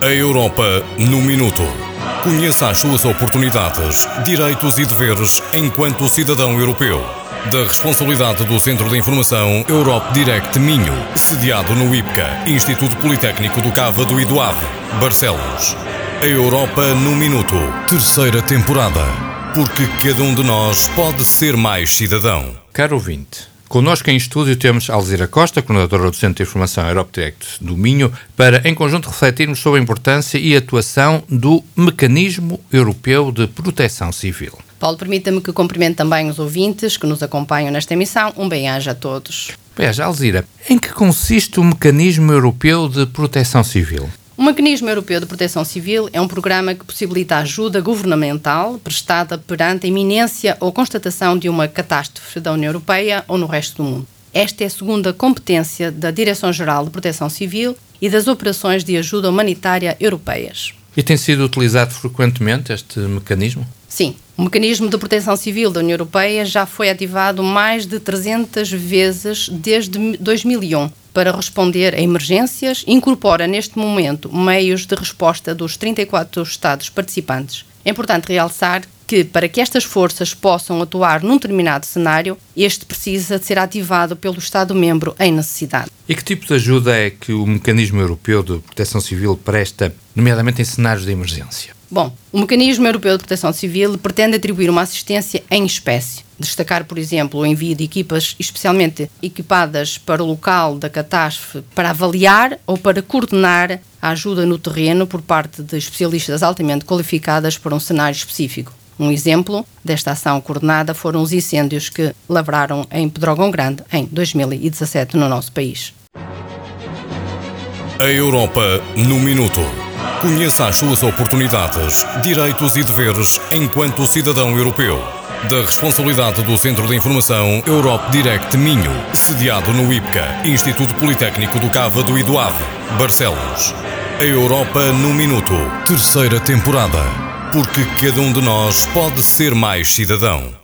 A Europa no Minuto. Conheça as suas oportunidades, direitos e deveres enquanto cidadão europeu. Da responsabilidade do Centro de Informação Europe Direct Minho, sediado no IPCA, Instituto Politécnico do Cávado e do Ave, Barcelos. A Europa no Minuto, terceira temporada. Porque cada um de nós pode ser mais cidadão. Caro ouvinte, Connosco em estúdio temos Alzira Costa, coordenadora do Centro de Informação Europe Direct do Minho, para em conjunto refletirmos sobre a importância e atuação do Mecanismo Europeu de Proteção Civil. Paulo, permita-me que cumprimente também os ouvintes que nos acompanham nesta emissão. Um bem-aja a todos. Bem-aja, Alzira. Em que consiste o Mecanismo Europeu de Proteção Civil? O Mecanismo Europeu de Proteção Civil é um programa que possibilita ajuda governamental prestada perante a iminência ou constatação de uma catástrofe da União Europeia ou no resto do mundo. Esta é a segunda competência da Direção-Geral de Proteção Civil e das Operações de Ajuda Humanitária Europeias. E tem sido utilizado frequentemente este mecanismo? Sim. O mecanismo de proteção civil da União Europeia já foi ativado mais de 300 vezes desde 2001 para responder a emergências, incorpora neste momento meios de resposta dos 34 Estados participantes. É importante realçar que, para que estas forças possam atuar num determinado cenário, este precisa de ser ativado pelo Estado-membro em necessidade. E que tipo de ajuda é que o Mecanismo Europeu de Proteção Civil presta, nomeadamente em cenários de emergência? Bom, o Mecanismo Europeu de Proteção Civil pretende atribuir uma assistência em espécie. Destacar, por exemplo, o envio de equipas especialmente equipadas para o local da catástrofe para avaliar ou para coordenar a ajuda no terreno por parte de especialistas altamente qualificadas para um cenário específico. Um exemplo desta ação coordenada foram os incêndios que lavraram em Pedrógão Grande em 2017 no nosso país. A Europa no Minuto. Conheça as suas oportunidades, direitos e deveres enquanto cidadão europeu. Da responsabilidade do Centro de Informação Europe Direct Minho, sediado no IPCA, Instituto Politécnico do Cávado e do Ave, Barcelos. A Europa no Minuto, terceira temporada. Porque cada um de nós pode ser mais cidadão.